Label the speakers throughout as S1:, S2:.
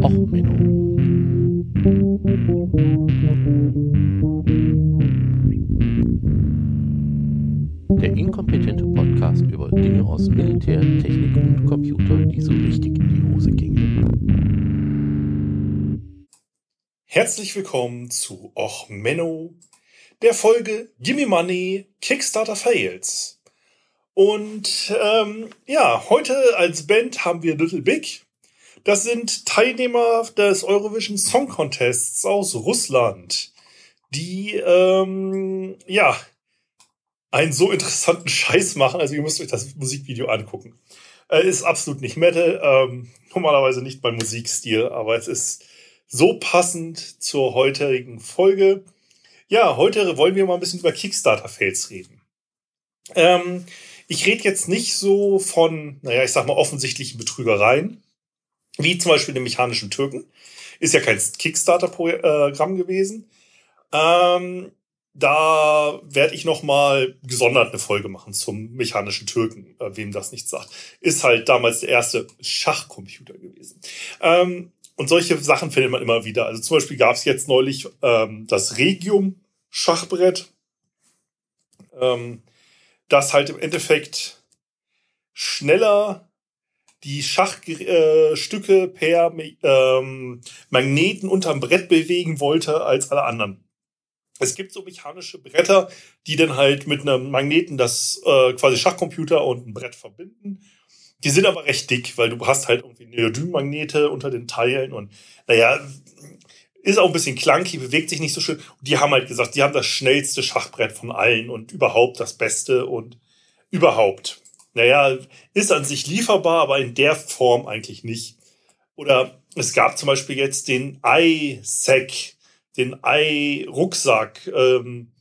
S1: Och, Menno. Der inkompetente Podcast über Dinge aus Militär, Technik und Computer, die so richtig in die Hose gingen.
S2: Herzlich willkommen zu Och Menno, der Folge Gimme Money Kickstarter Fails. Und ähm, ja, heute als Band haben wir Little Big. Das sind Teilnehmer des Eurovision Song Contests aus Russland, die ähm, ja einen so interessanten Scheiß machen. Also ihr müsst euch das Musikvideo angucken. Äh, ist absolut nicht Metal, ähm, normalerweise nicht mein Musikstil, aber es ist so passend zur heutigen Folge. Ja, heute wollen wir mal ein bisschen über Kickstarter-Fails reden. Ähm, ich rede jetzt nicht so von, naja, ich sag mal, offensichtlichen Betrügereien, wie zum Beispiel den mechanischen Türken. Ist ja kein Kickstarter-Programm gewesen. Ähm, da werde ich noch mal gesondert eine Folge machen zum mechanischen Türken, äh, wem das nicht sagt. Ist halt damals der erste Schachcomputer gewesen. Ähm, und solche Sachen findet man immer wieder. Also zum Beispiel gab es jetzt neulich ähm, das Regium-Schachbrett. Ähm, dass halt im Endeffekt schneller die Schachstücke äh, per ähm, Magneten unterm Brett bewegen wollte als alle anderen. Es gibt so mechanische Bretter, die dann halt mit einem Magneten das äh, quasi Schachcomputer und ein Brett verbinden. Die sind aber recht dick, weil du hast halt irgendwie Neodym-Magnete unter den Teilen und naja, ist auch ein bisschen clunky, bewegt sich nicht so schön. Und die haben halt gesagt, die haben das schnellste Schachbrett von allen und überhaupt das Beste und überhaupt. Naja, ist an sich lieferbar, aber in der Form eigentlich nicht. Oder es gab zum Beispiel jetzt den iSack, den i-Rucksack, ähm,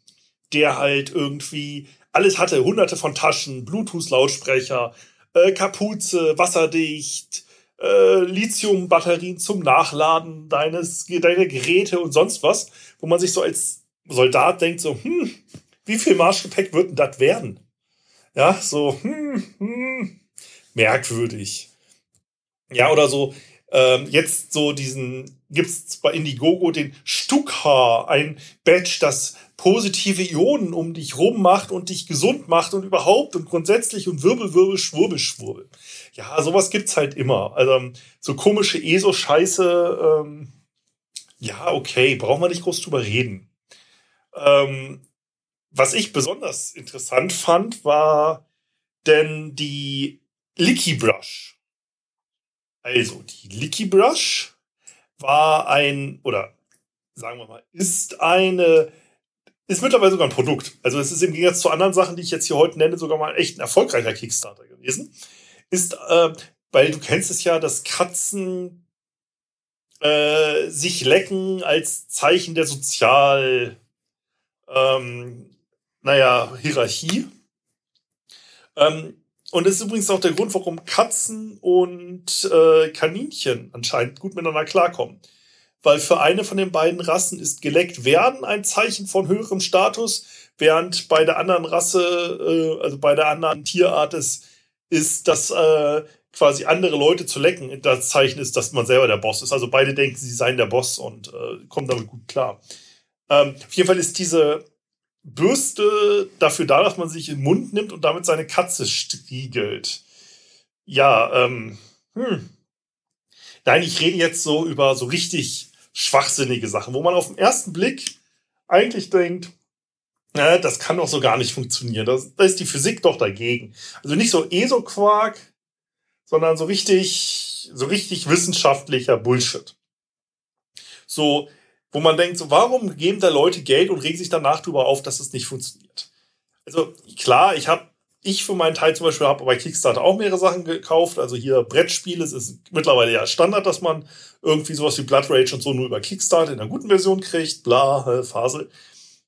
S2: der halt irgendwie alles hatte, hunderte von Taschen, Bluetooth-Lautsprecher, äh, Kapuze, wasserdicht, äh, Lithium-Batterien zum Nachladen deines, deiner Geräte und sonst was, wo man sich so als Soldat denkt, so, hm, wie viel Marschgepäck wird denn das werden? Ja, so, hm, hm, merkwürdig. Ja, oder so, ähm, jetzt so diesen, gibt's bei Indiegogo den Stuckhaar, ein Badge, das positive Ionen um dich rum macht und dich gesund macht und überhaupt und grundsätzlich und Wirbel, Wirbel, Schwurbel, Schwurbel. Ja, sowas gibt's halt immer. Also so komische ESO-Scheiße, ähm, ja, okay, brauchen wir nicht groß drüber reden. Ähm, was ich besonders interessant fand, war denn die Licky Brush. Also, die Licky Brush war ein, oder sagen wir mal, ist eine, ist mittlerweile sogar ein Produkt. Also, es ist im Gegensatz zu anderen Sachen, die ich jetzt hier heute nenne, sogar mal echt ein erfolgreicher Kickstarter gewesen. Ist, äh, weil du kennst es ja, dass Katzen äh, sich lecken als Zeichen der Sozial, ähm, naja, Hierarchie. Ähm, und das ist übrigens auch der Grund, warum Katzen und äh, Kaninchen anscheinend gut miteinander klarkommen. Weil für eine von den beiden Rassen ist geleckt werden ein Zeichen von höherem Status, während bei der anderen Rasse, äh, also bei der anderen Tierart ist, ist das äh, quasi andere Leute zu lecken. Das Zeichen ist, dass man selber der Boss ist. Also beide denken, sie seien der Boss und äh, kommen damit gut klar. Ähm, auf jeden Fall ist diese Bürste dafür da, dass man sich in den Mund nimmt und damit seine Katze striegelt. Ja, ähm, hm. Nein, ich rede jetzt so über so richtig schwachsinnige Sachen, wo man auf den ersten Blick eigentlich denkt, na, das kann doch so gar nicht funktionieren. Da ist die Physik doch dagegen. Also nicht so ESO-Quark, sondern so richtig, so richtig wissenschaftlicher Bullshit. So, wo man denkt, so, warum geben da Leute Geld und regen sich danach darüber auf, dass es nicht funktioniert? Also klar, ich habe, ich für meinen Teil zum Beispiel habe bei Kickstarter auch mehrere Sachen gekauft. Also hier Brettspiele, es ist mittlerweile ja Standard, dass man irgendwie sowas wie Blood Rage und so nur über Kickstarter in einer guten Version kriegt, bla, Phase.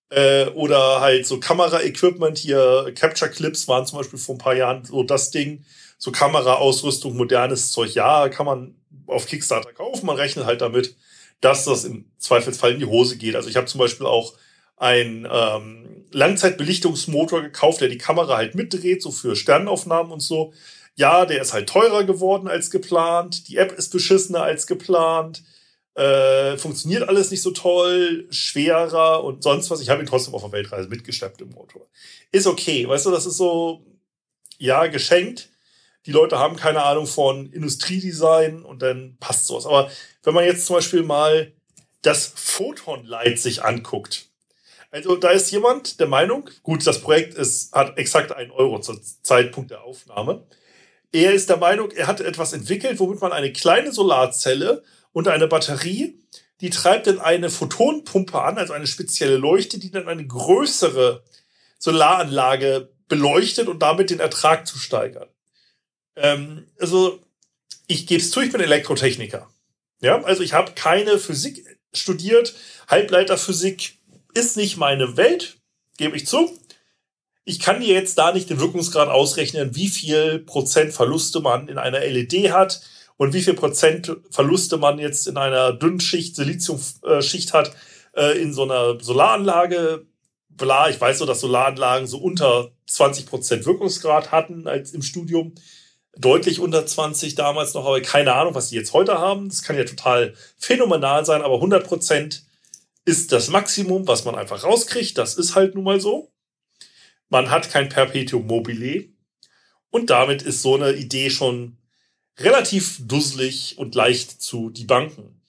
S2: Äh, oder halt so Kamera-Equipment hier, Capture Clips waren zum Beispiel vor ein paar Jahren so das Ding. So Kameraausrüstung, modernes Zeug, ja, kann man auf Kickstarter kaufen. Man rechnet halt damit, dass das im Zweifelsfall in die Hose geht. Also ich habe zum Beispiel auch einen ähm, Langzeitbelichtungsmotor gekauft, der die Kamera halt mitdreht, so für Sternaufnahmen und so. ja, der ist halt teurer geworden als geplant, die App ist beschissener als geplant, äh, funktioniert alles nicht so toll, schwerer und sonst was. Ich habe ihn trotzdem auf der Weltreise mitgeschleppt im Motor. Ist okay, weißt du, das ist so, ja, geschenkt. Die Leute haben keine Ahnung von Industriedesign und dann passt sowas. Aber wenn man jetzt zum Beispiel mal das Photon-Light sich anguckt, also da ist jemand der Meinung, gut, das Projekt ist, hat exakt einen Euro zum Zeitpunkt der Aufnahme. Er ist der Meinung, er hat etwas entwickelt, womit man eine kleine Solarzelle und eine Batterie, die treibt dann eine Photonpumpe an, also eine spezielle Leuchte, die dann eine größere Solaranlage beleuchtet und damit den Ertrag zu steigern. Ähm, also ich gebe es zu, ich bin Elektrotechniker. Ja, also ich habe keine Physik studiert, Halbleiterphysik ist nicht meine Welt, gebe ich zu. Ich kann dir jetzt da nicht den Wirkungsgrad ausrechnen, wie viel Prozent Verluste man in einer LED hat und wie viel Prozent Verluste man jetzt in einer Dünnschicht, Siliziumschicht hat, äh, in so einer Solaranlage. Bla, ich weiß so, dass Solaranlagen so unter 20 Prozent Wirkungsgrad hatten als im Studium. Deutlich unter 20 damals noch, aber keine Ahnung, was die jetzt heute haben. Das kann ja total phänomenal sein, aber 100 Prozent ist das Maximum, was man einfach rauskriegt. Das ist halt nun mal so. Man hat kein Perpetuum mobile. Und damit ist so eine Idee schon relativ dusselig und leicht zu debunken.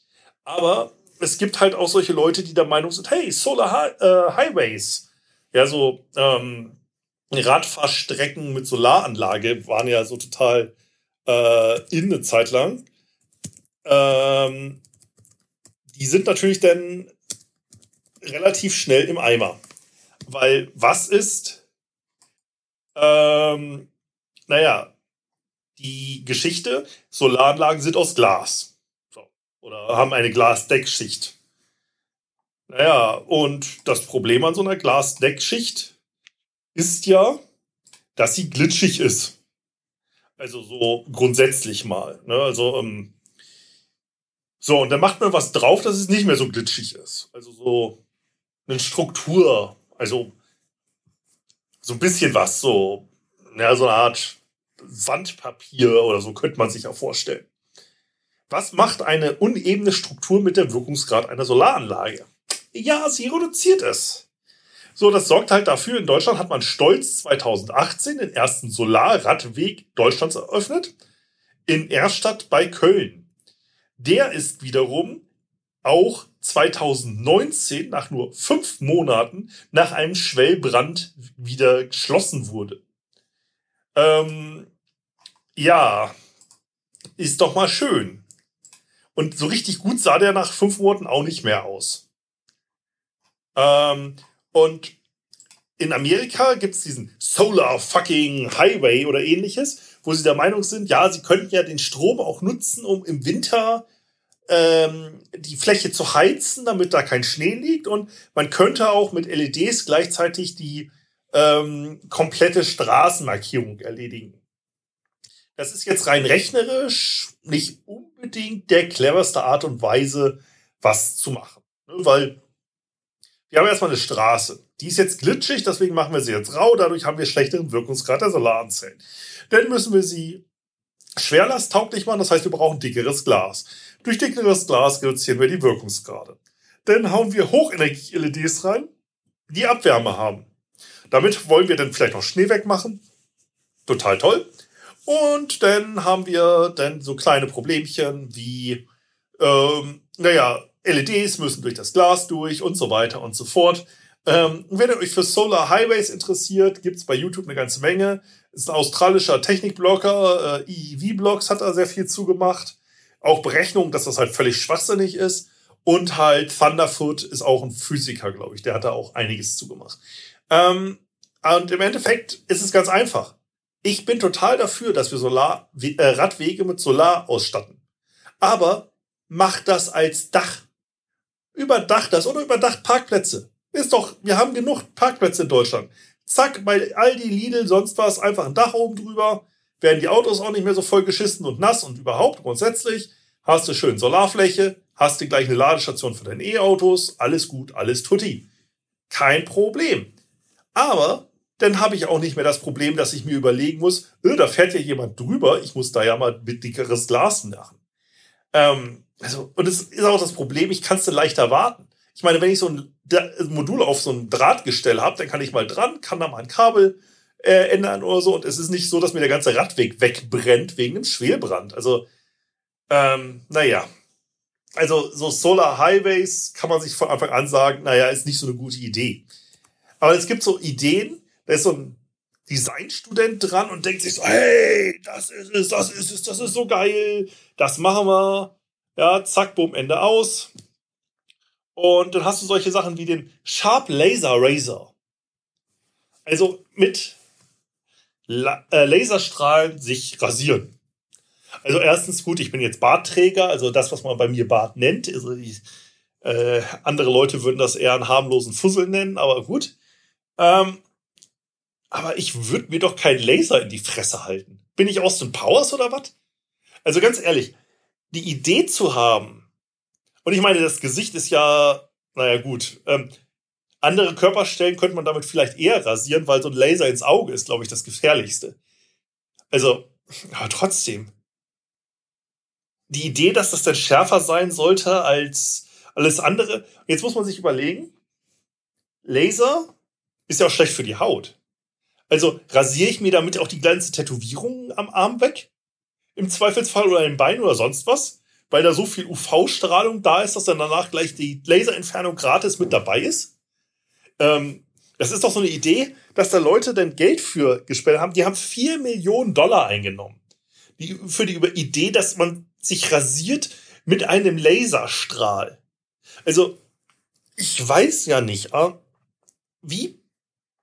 S2: Aber es gibt halt auch solche Leute, die der Meinung sind, hey, Solar Hi äh, Highways, ja, so ähm, Radfahrstrecken mit Solaranlage waren ja so total äh, in eine Zeit lang. Ähm, die sind natürlich dann relativ schnell im Eimer. Weil was ist, ähm, naja, die Geschichte, Solaranlagen sind aus Glas. So. Oder haben eine Glasdeckschicht. Naja, und das Problem an so einer Glasdeckschicht ist ja, dass sie glitschig ist. Also so grundsätzlich mal. Ne? Also, ähm, so, und dann macht man was drauf, dass es nicht mehr so glitschig ist. Also so eine Struktur, also so ein bisschen was, so, ja, so eine Art Sandpapier oder so könnte man sich ja vorstellen. Was macht eine unebene Struktur mit dem Wirkungsgrad einer Solaranlage? Ja, sie reduziert es. So, das sorgt halt dafür, in Deutschland hat man stolz 2018 den ersten Solarradweg Deutschlands eröffnet. In Erstadt bei Köln. Der ist wiederum auch 2019 nach nur fünf Monaten nach einem Schwellbrand wieder geschlossen wurde. Ähm, ja, ist doch mal schön. Und so richtig gut sah der nach fünf Monaten auch nicht mehr aus. Ähm, und in Amerika gibt es diesen Solar Fucking Highway oder ähnliches, wo sie der Meinung sind, ja, sie könnten ja den Strom auch nutzen, um im Winter ähm, die Fläche zu heizen, damit da kein Schnee liegt. Und man könnte auch mit LEDs gleichzeitig die ähm, komplette Straßenmarkierung erledigen. Das ist jetzt rein rechnerisch nicht unbedingt der cleverste Art und Weise, was zu machen. Ne, weil wir haben erstmal eine Straße. Die ist jetzt glitschig, deswegen machen wir sie jetzt rau. Dadurch haben wir schlechteren Wirkungsgrad der Solaranzellen. Dann müssen wir sie schwerlasttauglich machen. Das heißt, wir brauchen dickeres Glas. Durch dickeres Glas reduzieren wir die Wirkungsgrade. Dann hauen wir Hochenergie-LEDs rein, die Abwärme haben. Damit wollen wir dann vielleicht noch Schnee wegmachen. Total toll. Und dann haben wir dann so kleine Problemchen wie, ähm, naja, LEDs müssen durch das Glas durch und so weiter und so fort. Ähm, wenn ihr euch für Solar Highways interessiert, gibt's bei YouTube eine ganze Menge. Ist ein australischer Technikblogger, äh, EEV-Blogs hat da sehr viel zugemacht. Auch Berechnungen, dass das halt völlig schwachsinnig ist. Und halt Thunderfoot ist auch ein Physiker, glaube ich. Der hat da auch einiges zugemacht. Ähm, und im Endeffekt ist es ganz einfach. Ich bin total dafür, dass wir Solar, äh, Radwege mit Solar ausstatten. Aber macht das als Dach. Überdacht das oder überdacht Parkplätze. Ist doch, wir haben genug Parkplätze in Deutschland. Zack, bei Aldi, Lidl, sonst was, einfach ein Dach oben drüber. Werden die Autos auch nicht mehr so voll geschissen und nass und überhaupt grundsätzlich. Hast du schön Solarfläche, hast du gleich eine Ladestation für deine E-Autos. Alles gut, alles tutti. Kein Problem. Aber dann habe ich auch nicht mehr das Problem, dass ich mir überlegen muss, öh, da fährt ja jemand drüber, ich muss da ja mal mit dickeres Glas machen. Ähm, also, und es ist auch das Problem, ich kann es dann leichter warten. Ich meine, wenn ich so ein Modul auf so ein Drahtgestell habe, dann kann ich mal dran, kann da mal ein Kabel äh, ändern oder so. Und es ist nicht so, dass mir der ganze Radweg wegbrennt wegen einem Schwelbrand. Also, ähm, naja. Also, so Solar Highways kann man sich von Anfang an sagen, naja, ist nicht so eine gute Idee. Aber es gibt so Ideen, da ist so ein Designstudent dran und denkt sich so, hey, das ist es, das ist es, das ist so geil, das machen wir. Ja, zack, bumm, Ende aus. Und dann hast du solche Sachen wie den Sharp Laser Razor. Also mit La äh, Laserstrahlen sich rasieren. Also erstens gut, ich bin jetzt Bartträger, also das, was man bei mir Bart nennt. Also ich, äh, andere Leute würden das eher einen harmlosen Fussel nennen, aber gut. Ähm, aber ich würde mir doch keinen Laser in die Fresse halten. Bin ich Austin Powers oder was? Also ganz ehrlich, die Idee zu haben, und ich meine, das Gesicht ist ja, naja gut, ähm, andere Körperstellen könnte man damit vielleicht eher rasieren, weil so ein Laser ins Auge ist, glaube ich, das gefährlichste. Also, aber trotzdem. Die Idee, dass das dann schärfer sein sollte als alles andere. Jetzt muss man sich überlegen, Laser ist ja auch schlecht für die Haut. Also rasiere ich mir damit auch die ganze Tätowierung am Arm weg? Im Zweifelsfall oder im Bein oder sonst was? Weil da so viel UV-Strahlung da ist, dass dann danach gleich die Laserentfernung gratis mit dabei ist? Ähm, das ist doch so eine Idee, dass da Leute dann Geld für gespendet haben. Die haben vier Millionen Dollar eingenommen. Die, für die Idee, dass man sich rasiert mit einem Laserstrahl. Also, ich weiß ja nicht, äh, wie?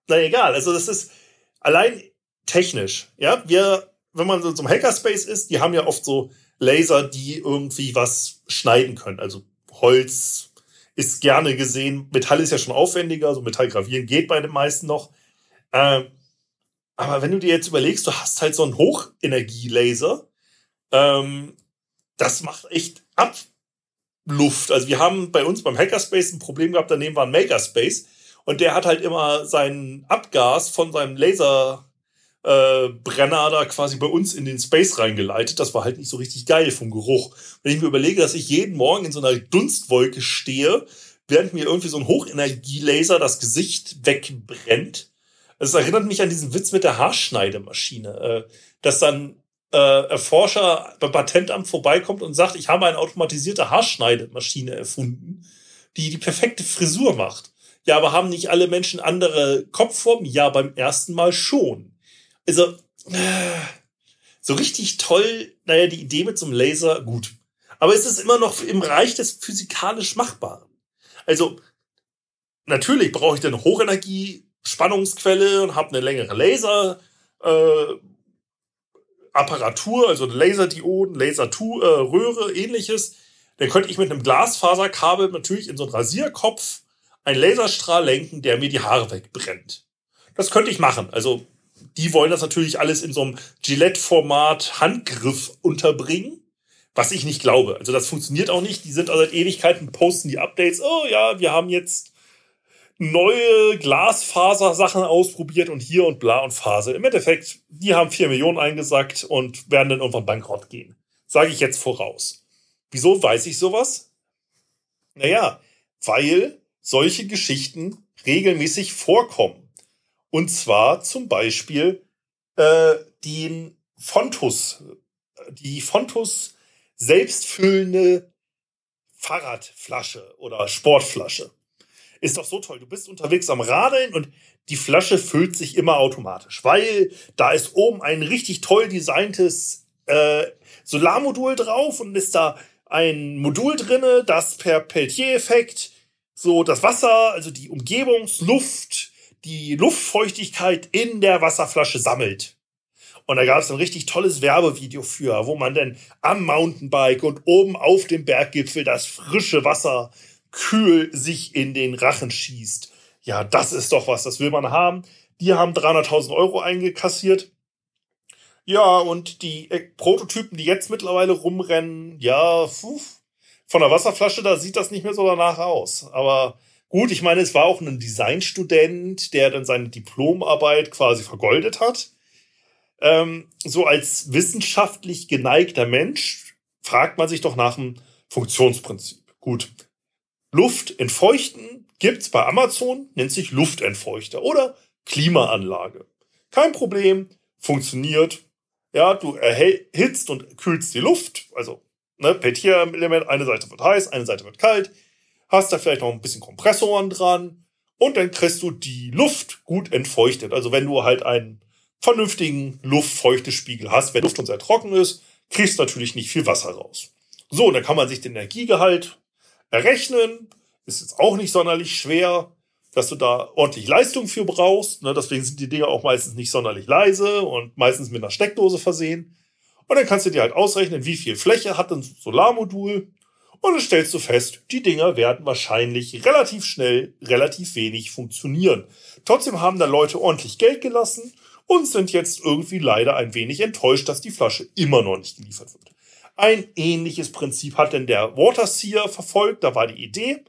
S2: Na egal, also das ist, allein technisch, ja, wir, wenn man so zum Hackerspace ist, die haben ja oft so Laser, die irgendwie was schneiden können. Also Holz ist gerne gesehen. Metall ist ja schon aufwendiger, so Metallgravieren geht bei den meisten noch. Ähm, aber wenn du dir jetzt überlegst, du hast halt so einen Hochenergielaser, ähm, das macht echt Abluft. Also wir haben bei uns beim Hackerspace ein Problem gehabt, daneben war ein Makerspace. Und der hat halt immer seinen Abgas von seinem Laserbrenner äh, da quasi bei uns in den Space reingeleitet. Das war halt nicht so richtig geil vom Geruch. Wenn ich mir überlege, dass ich jeden Morgen in so einer Dunstwolke stehe, während mir irgendwie so ein Hochenergielaser das Gesicht wegbrennt. Es erinnert mich an diesen Witz mit der Haarschneidemaschine, äh, dass dann äh, Erforscher beim Patentamt vorbeikommt und sagt, ich habe eine automatisierte Haarschneidemaschine erfunden, die die perfekte Frisur macht. Ja, aber haben nicht alle Menschen andere Kopfformen? Ja, beim ersten Mal schon. Also, so richtig toll, naja, die Idee mit so einem Laser, gut. Aber es ist immer noch im Bereich des physikalisch Machbaren. Also, natürlich brauche ich dann Hochenergie-Spannungsquelle und habe eine längere Laser, äh, Apparatur, also Laserdioden, Laserröhre, äh, ähnliches. Dann könnte ich mit einem Glasfaserkabel natürlich in so einen Rasierkopf einen Laserstrahl lenken, der mir die Haare wegbrennt. Das könnte ich machen. Also, die wollen das natürlich alles in so einem Gillette-Format Handgriff unterbringen, was ich nicht glaube. Also, das funktioniert auch nicht. Die sind also seit Ewigkeiten, posten die Updates. Oh ja, wir haben jetzt neue Glasfaser-Sachen ausprobiert und hier und bla und Phase. Im Endeffekt, die haben vier Millionen eingesackt und werden dann irgendwann bankrott gehen. Sage ich jetzt voraus. Wieso weiß ich sowas? Naja, weil solche Geschichten regelmäßig vorkommen. Und zwar zum Beispiel äh, den Fontus, die Fontus selbstfüllende Fahrradflasche oder Sportflasche. Ist doch so toll. Du bist unterwegs am Radeln und die Flasche füllt sich immer automatisch, weil da ist oben ein richtig toll designtes äh, Solarmodul drauf und ist da ein Modul drinne, das per Peltier-Effekt so das Wasser, also die Umgebungsluft, die Luftfeuchtigkeit in der Wasserflasche sammelt. Und da gab es ein richtig tolles Werbevideo für, wo man dann am Mountainbike und oben auf dem Berggipfel das frische Wasser kühl sich in den Rachen schießt. Ja, das ist doch was, das will man haben. Die haben 300.000 Euro eingekassiert. Ja, und die äh, Prototypen, die jetzt mittlerweile rumrennen, ja, pf, von der Wasserflasche, da sieht das nicht mehr so danach aus. Aber Gut, ich meine, es war auch ein Designstudent, der dann seine Diplomarbeit quasi vergoldet hat. Ähm, so als wissenschaftlich geneigter Mensch fragt man sich doch nach dem Funktionsprinzip. Gut. Luft entfeuchten gibt's bei Amazon, nennt sich Luftentfeuchter oder Klimaanlage. Kein Problem, funktioniert. Ja, du erhitzt und kühlst die Luft, also ne, Peltier-Element, eine Seite wird heiß, eine Seite wird kalt, hast da vielleicht noch ein bisschen Kompressoren dran und dann kriegst du die Luft gut entfeuchtet. Also wenn du halt einen vernünftigen Luftfeuchtespiegel hast, wenn Luft schon sehr trocken ist, kriegst du natürlich nicht viel Wasser raus. So, dann kann man sich den Energiegehalt errechnen. Ist jetzt auch nicht sonderlich schwer dass du da ordentlich Leistung für brauchst. Ne? Deswegen sind die Dinger auch meistens nicht sonderlich leise und meistens mit einer Steckdose versehen. Und dann kannst du dir halt ausrechnen, wie viel Fläche hat ein Solarmodul. Und dann stellst du fest, die Dinger werden wahrscheinlich relativ schnell, relativ wenig funktionieren. Trotzdem haben da Leute ordentlich Geld gelassen und sind jetzt irgendwie leider ein wenig enttäuscht, dass die Flasche immer noch nicht geliefert wird. Ein ähnliches Prinzip hat denn der Waterseer verfolgt. Da war die Idee,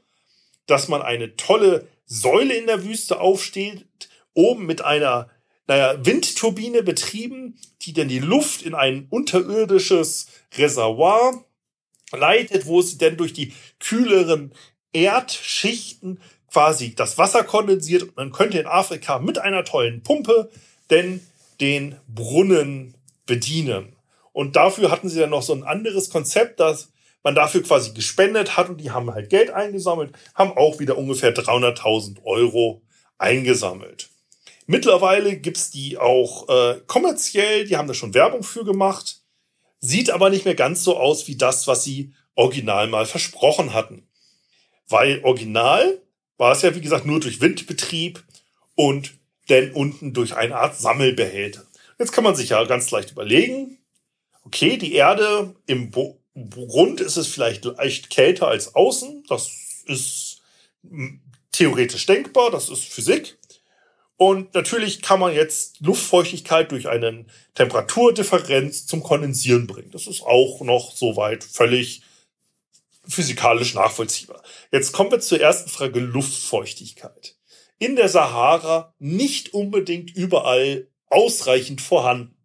S2: dass man eine tolle Säule in der Wüste aufsteht, oben mit einer naja, Windturbine betrieben, die dann die Luft in ein unterirdisches Reservoir leitet, wo sie dann durch die kühleren Erdschichten quasi das Wasser kondensiert und man könnte in Afrika mit einer tollen Pumpe denn den Brunnen bedienen. Und dafür hatten sie dann noch so ein anderes Konzept, das man dafür quasi gespendet hat und die haben halt Geld eingesammelt, haben auch wieder ungefähr 300.000 Euro eingesammelt. Mittlerweile gibt's die auch äh, kommerziell, die haben da schon Werbung für gemacht, sieht aber nicht mehr ganz so aus wie das, was sie original mal versprochen hatten. Weil original war es ja, wie gesagt, nur durch Windbetrieb und dann unten durch eine Art Sammelbehälter. Jetzt kann man sich ja ganz leicht überlegen, okay, die Erde im Grund ist es vielleicht leicht kälter als außen. Das ist theoretisch denkbar. Das ist Physik. Und natürlich kann man jetzt Luftfeuchtigkeit durch eine Temperaturdifferenz zum Kondensieren bringen. Das ist auch noch soweit völlig physikalisch nachvollziehbar. Jetzt kommen wir zur ersten Frage Luftfeuchtigkeit. In der Sahara nicht unbedingt überall ausreichend vorhanden.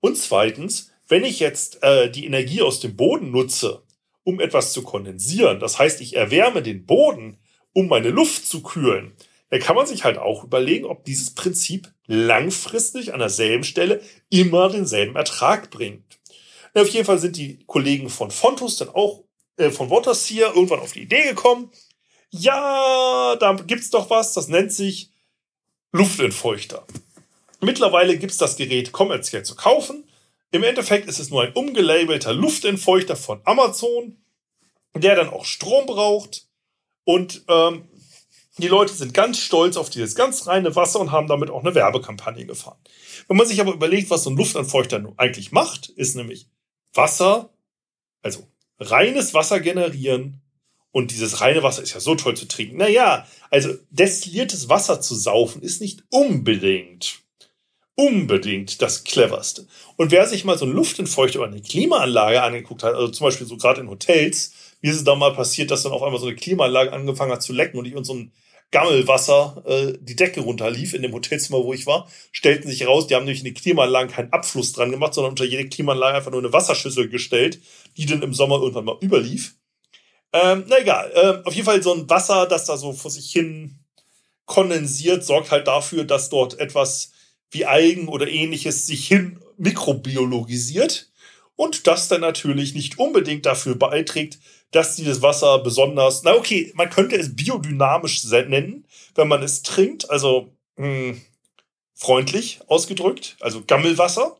S2: Und zweitens, wenn ich jetzt äh, die Energie aus dem Boden nutze, um etwas zu kondensieren, das heißt, ich erwärme den Boden, um meine Luft zu kühlen, dann kann man sich halt auch überlegen, ob dieses Prinzip langfristig an derselben Stelle immer denselben Ertrag bringt. Auf jeden Fall sind die Kollegen von Fontus dann auch äh, von Waterseer irgendwann auf die Idee gekommen, ja, da gibt's doch was, das nennt sich Luftentfeuchter. Mittlerweile gibt's das Gerät kommerziell zu kaufen. Im Endeffekt ist es nur ein umgelabelter Luftentfeuchter von Amazon, der dann auch Strom braucht. Und ähm, die Leute sind ganz stolz auf dieses ganz reine Wasser und haben damit auch eine Werbekampagne gefahren. Wenn man sich aber überlegt, was so ein Luftentfeuchter eigentlich macht, ist nämlich Wasser, also reines Wasser generieren. Und dieses reine Wasser ist ja so toll zu trinken. Naja, also destilliertes Wasser zu saufen ist nicht unbedingt unbedingt das cleverste. Und wer sich mal so ein Luftentfeuchter oder eine Klimaanlage angeguckt hat, also zum Beispiel so gerade in Hotels, wie ist es da mal passiert, dass dann auf einmal so eine Klimaanlage angefangen hat zu lecken und ich und so ein Gammelwasser äh, die Decke runterlief in dem Hotelzimmer, wo ich war, stellten sich raus, die haben nämlich in die Klimaanlagen keinen Abfluss dran gemacht, sondern unter jede Klimaanlage einfach nur eine Wasserschüssel gestellt, die dann im Sommer irgendwann mal überlief. Ähm, na egal, äh, auf jeden Fall so ein Wasser, das da so vor sich hin kondensiert, sorgt halt dafür, dass dort etwas wie Algen oder ähnliches sich hin mikrobiologisiert und das dann natürlich nicht unbedingt dafür beiträgt, dass dieses Wasser besonders, na okay, man könnte es biodynamisch nennen, wenn man es trinkt, also mh, hm, freundlich ausgedrückt, also Gammelwasser,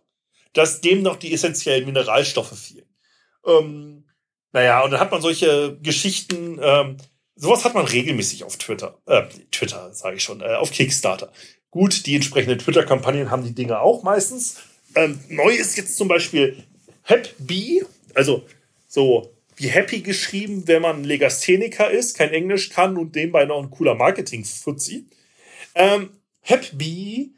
S2: dass dem noch die essentiellen Mineralstoffe fehlen. Ähm, naja, und dann hat man solche Geschichten, ähm, sowas hat man regelmäßig auf Twitter, äh, Twitter sage ich schon, äh, auf Kickstarter. Gut, die entsprechenden Twitter-Kampagnen haben die Dinge auch meistens. Ähm, neu ist jetzt zum Beispiel HapBee, also so wie Happy geschrieben, wenn man Legastheniker ist, kein Englisch kann und nebenbei noch ein cooler Marketing-Fuzzi. Ähm, HapBee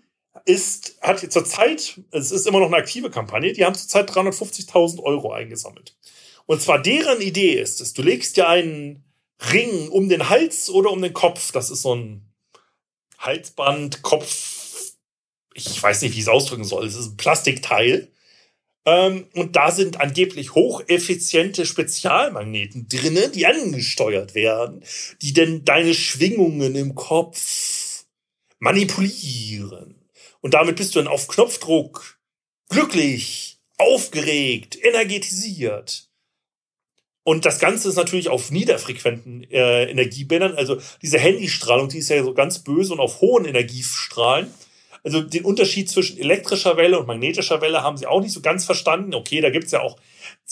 S2: ist, hat zurzeit, es ist immer noch eine aktive Kampagne, die haben zurzeit 350.000 Euro eingesammelt. Und zwar deren Idee ist es, du legst dir einen Ring um den Hals oder um den Kopf. Das ist so ein Halsband, Kopf. Ich weiß nicht, wie ich es ausdrücken soll. Es ist ein Plastikteil. Ähm, und da sind angeblich hocheffiziente Spezialmagneten drinne, die angesteuert werden, die denn deine Schwingungen im Kopf manipulieren. Und damit bist du dann auf Knopfdruck glücklich, aufgeregt, energetisiert. Und das Ganze ist natürlich auf niederfrequenten äh, Energiebändern. Also diese Handystrahlung, die ist ja so ganz böse und auf hohen Energiestrahlen. Also den Unterschied zwischen elektrischer Welle und magnetischer Welle haben sie auch nicht so ganz verstanden. Okay, da gibt's ja auch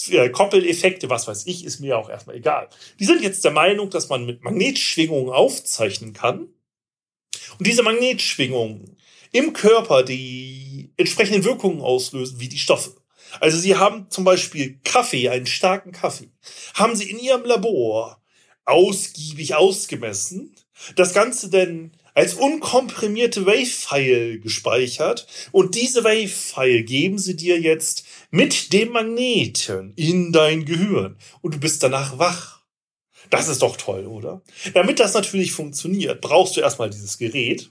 S2: äh, Koppeleffekte, was weiß ich, ist mir auch erstmal egal. Die sind jetzt der Meinung, dass man mit Magnetschwingungen aufzeichnen kann. Und diese Magnetschwingungen im Körper die entsprechenden Wirkungen auslösen, wie die Stoffe. Also sie haben zum Beispiel Kaffee, einen starken Kaffee, haben sie in ihrem Labor ausgiebig ausgemessen. Das Ganze denn als unkomprimierte Wave-File gespeichert und diese Wave-File geben sie dir jetzt mit dem Magneten in dein Gehirn und du bist danach wach. Das ist doch toll, oder? Damit das natürlich funktioniert, brauchst du erstmal dieses Gerät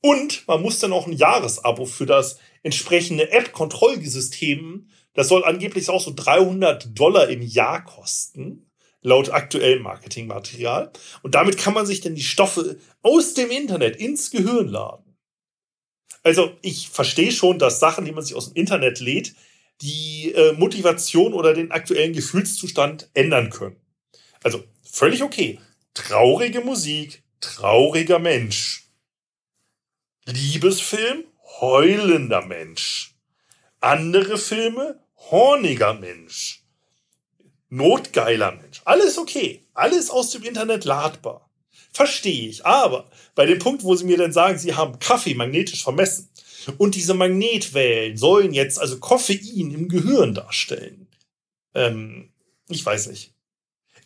S2: und man muss dann auch ein Jahresabo für das entsprechende App-Kontrollsystem. Das soll angeblich auch so 300 Dollar im Jahr kosten, laut aktuellem Marketingmaterial. Und damit kann man sich dann die Stoffe aus dem Internet ins Gehirn laden. Also ich verstehe schon, dass Sachen, die man sich aus dem Internet lädt, die äh, Motivation oder den aktuellen Gefühlszustand ändern können. Also völlig okay. Traurige Musik, trauriger Mensch. Liebesfilm, heulender Mensch. Andere Filme, horniger Mensch. Notgeiler Mensch. Alles okay. Alles aus dem Internet ladbar. Verstehe ich. Aber bei dem Punkt, wo sie mir dann sagen, sie haben Kaffee magnetisch vermessen und diese Magnetwellen sollen jetzt also Koffein im Gehirn darstellen. Ähm, ich weiß nicht.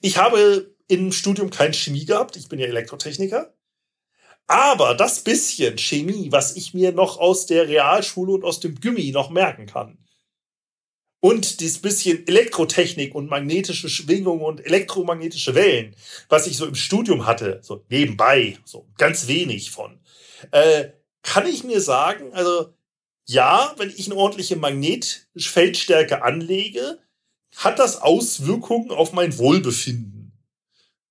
S2: Ich habe im Studium kein Chemie gehabt. Ich bin ja Elektrotechniker. Aber das bisschen Chemie, was ich mir noch aus der Realschule und aus dem Gummi noch merken kann, und dieses bisschen Elektrotechnik und magnetische Schwingungen und elektromagnetische Wellen, was ich so im Studium hatte, so nebenbei, so ganz wenig von, äh, kann ich mir sagen, also ja, wenn ich eine ordentliche Magnetfeldstärke anlege, hat das Auswirkungen auf mein Wohlbefinden.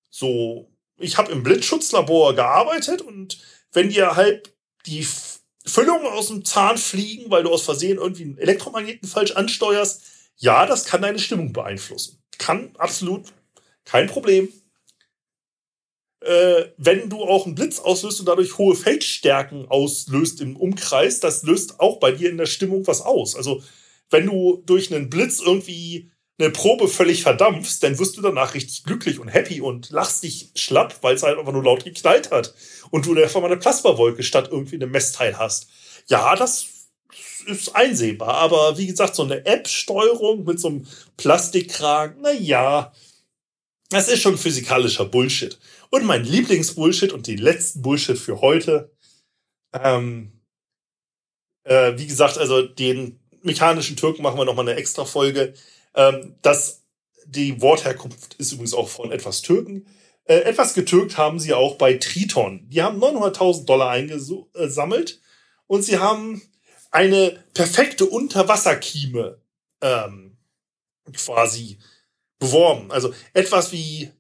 S2: So ich habe im Blitzschutzlabor gearbeitet und wenn dir halt die Füllungen aus dem Zahn fliegen, weil du aus Versehen irgendwie einen Elektromagneten falsch ansteuerst, ja, das kann deine Stimmung beeinflussen. Kann absolut kein Problem. Äh, wenn du auch einen Blitz auslöst und dadurch hohe Feldstärken auslöst im Umkreis, das löst auch bei dir in der Stimmung was aus. Also wenn du durch einen Blitz irgendwie eine Probe völlig verdampfst, dann wirst du danach richtig glücklich und happy und lachst dich schlapp, weil es halt einfach nur laut geknallt hat. Und du einfach mal eine Plasmawolke statt irgendwie einem Messteil hast. Ja, das ist einsehbar. Aber wie gesagt, so eine App-Steuerung mit so einem Plastikkragen, na ja, das ist schon physikalischer Bullshit. Und mein Lieblingsbullshit und die letzten Bullshit für heute, ähm, äh, wie gesagt, also den mechanischen Türken machen wir nochmal eine extra Folge. Ähm, das, die Wortherkunft ist übrigens auch von etwas Türken. Äh, etwas getürkt haben sie auch bei Triton. Die haben 900.000 Dollar eingesammelt und sie haben eine perfekte Unterwasserkieme ähm, quasi beworben. Also etwas wie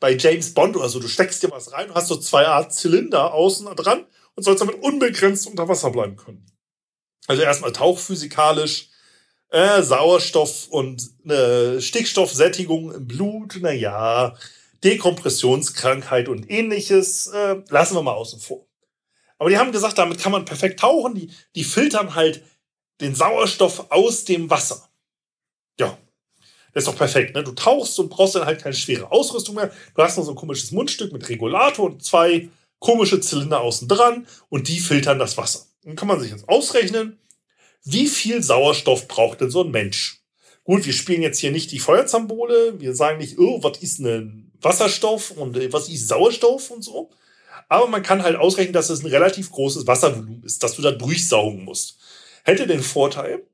S2: bei James Bond oder so. Du steckst dir was rein, hast so zwei Art Zylinder außen dran und sollst damit unbegrenzt unter Wasser bleiben können. Also erstmal tauchphysikalisch äh, Sauerstoff und äh, Stickstoffsättigung im Blut, na ja, Dekompressionskrankheit und ähnliches, äh, lassen wir mal außen vor. Aber die haben gesagt, damit kann man perfekt tauchen. Die, die filtern halt den Sauerstoff aus dem Wasser. Ja, das ist doch perfekt. Ne? Du tauchst und brauchst dann halt keine schwere Ausrüstung mehr. Du hast nur so ein komisches Mundstück mit Regulator und zwei komische Zylinder außen dran und die filtern das Wasser. Dann kann man sich jetzt ausrechnen, wie viel Sauerstoff braucht denn so ein Mensch? Gut, wir spielen jetzt hier nicht die Feuerzambole. Wir sagen nicht, oh, was ist ein Wasserstoff und äh, was ist Sauerstoff und so. Aber man kann halt ausrechnen, dass es ein relativ großes Wasservolumen ist, dass du da durchsaugen musst. Hätte den Vorteil,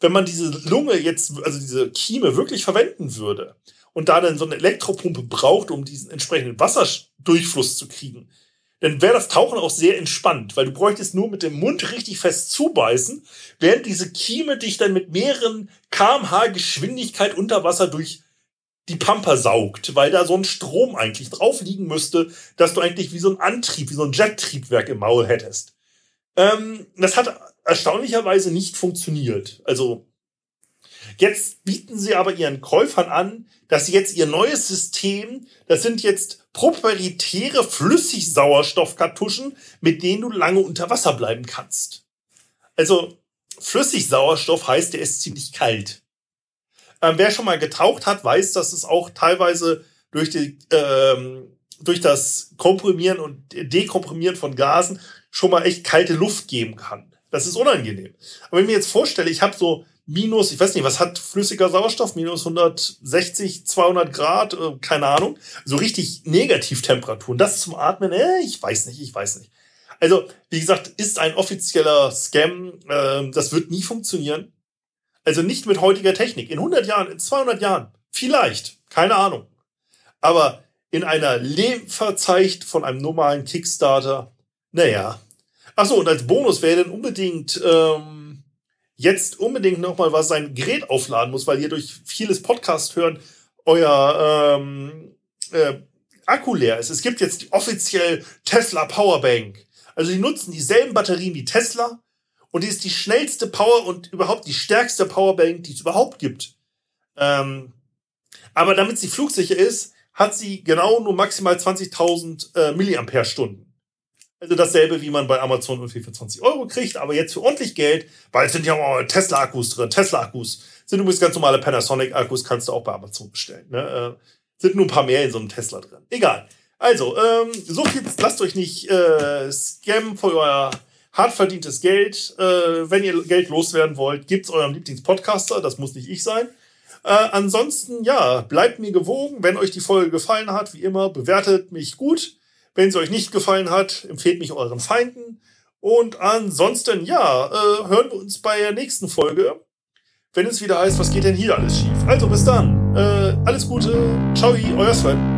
S2: wenn man diese Lunge jetzt, also diese Kieme wirklich verwenden würde und da dann so eine Elektropumpe braucht, um diesen entsprechenden Wasserdurchfluss zu kriegen, dann wäre das Tauchen auch sehr entspannt, weil du bräuchtest nur mit dem Mund richtig fest zubeißen, während diese Kieme dich dann mit mehreren kmh Geschwindigkeit unter Wasser durch die Pampa saugt, weil da so ein Strom eigentlich drauf liegen müsste, dass du eigentlich wie so ein Antrieb, wie so ein Jettriebwerk im Maul hättest. Ähm, das hat erstaunlicherweise nicht funktioniert. Also jetzt bieten sie aber ihren Käufern an, dass sie jetzt ihr neues System, das sind jetzt proprietäre Flüssigsauerstoffkartuschen, mit denen du lange unter Wasser bleiben kannst. Also Flüssigsauerstoff heißt, der ist ziemlich kalt. Ähm, wer schon mal getaucht hat, weiß, dass es auch teilweise durch, die, ähm, durch das Komprimieren und Dekomprimieren von Gasen schon mal echt kalte Luft geben kann. Das ist unangenehm. Aber wenn ich mir jetzt vorstelle, ich habe so minus, ich weiß nicht, was hat flüssiger Sauerstoff? Minus 160, 200 Grad, äh, keine Ahnung. So richtig Negativtemperaturen. Das zum Atmen, äh, ich weiß nicht, ich weiß nicht. Also, wie gesagt, ist ein offizieller Scam. Äh, das wird nie funktionieren. Also nicht mit heutiger Technik. In 100 Jahren, in 200 Jahren, vielleicht, keine Ahnung. Aber in einer Lebenverzeicht von einem normalen Kickstarter, naja. Ach so, und als Bonus wäre dann unbedingt ähm, jetzt unbedingt nochmal was sein Gerät aufladen muss, weil ihr durch vieles Podcast hören euer ähm, äh, Akku leer ist. Es gibt jetzt die offiziell Tesla Powerbank. Also die nutzen dieselben Batterien wie Tesla, und die ist die schnellste Power und überhaupt die stärkste Powerbank, die es überhaupt gibt. Ähm, aber damit sie flugsicher ist, hat sie genau nur maximal 20.000 äh, Milliampere-Stunden. Also dasselbe, wie man bei Amazon ungefähr für 20 Euro kriegt, aber jetzt für ordentlich Geld, weil es sind ja auch Tesla-Akkus drin. Tesla-Akkus sind übrigens ganz normale Panasonic-Akkus, kannst du auch bei Amazon bestellen. Ne? Äh, sind nur ein paar mehr in so einem Tesla drin. Egal. Also, ähm, so viel, lasst euch nicht äh, scammen für euer hart verdientes Geld. Äh, wenn ihr Geld loswerden wollt, gibt's eurem Lieblingspodcaster. Das muss nicht ich sein. Äh, ansonsten, ja, bleibt mir gewogen. Wenn euch die Folge gefallen hat, wie immer, bewertet mich gut. Wenn sie euch nicht gefallen hat, empfehlt mich euren Feinden. Und ansonsten, ja, äh, hören wir uns bei der nächsten Folge, wenn es wieder heißt, was geht denn hier alles schief. Also bis dann. Äh, alles Gute. Ciao, euer Sven.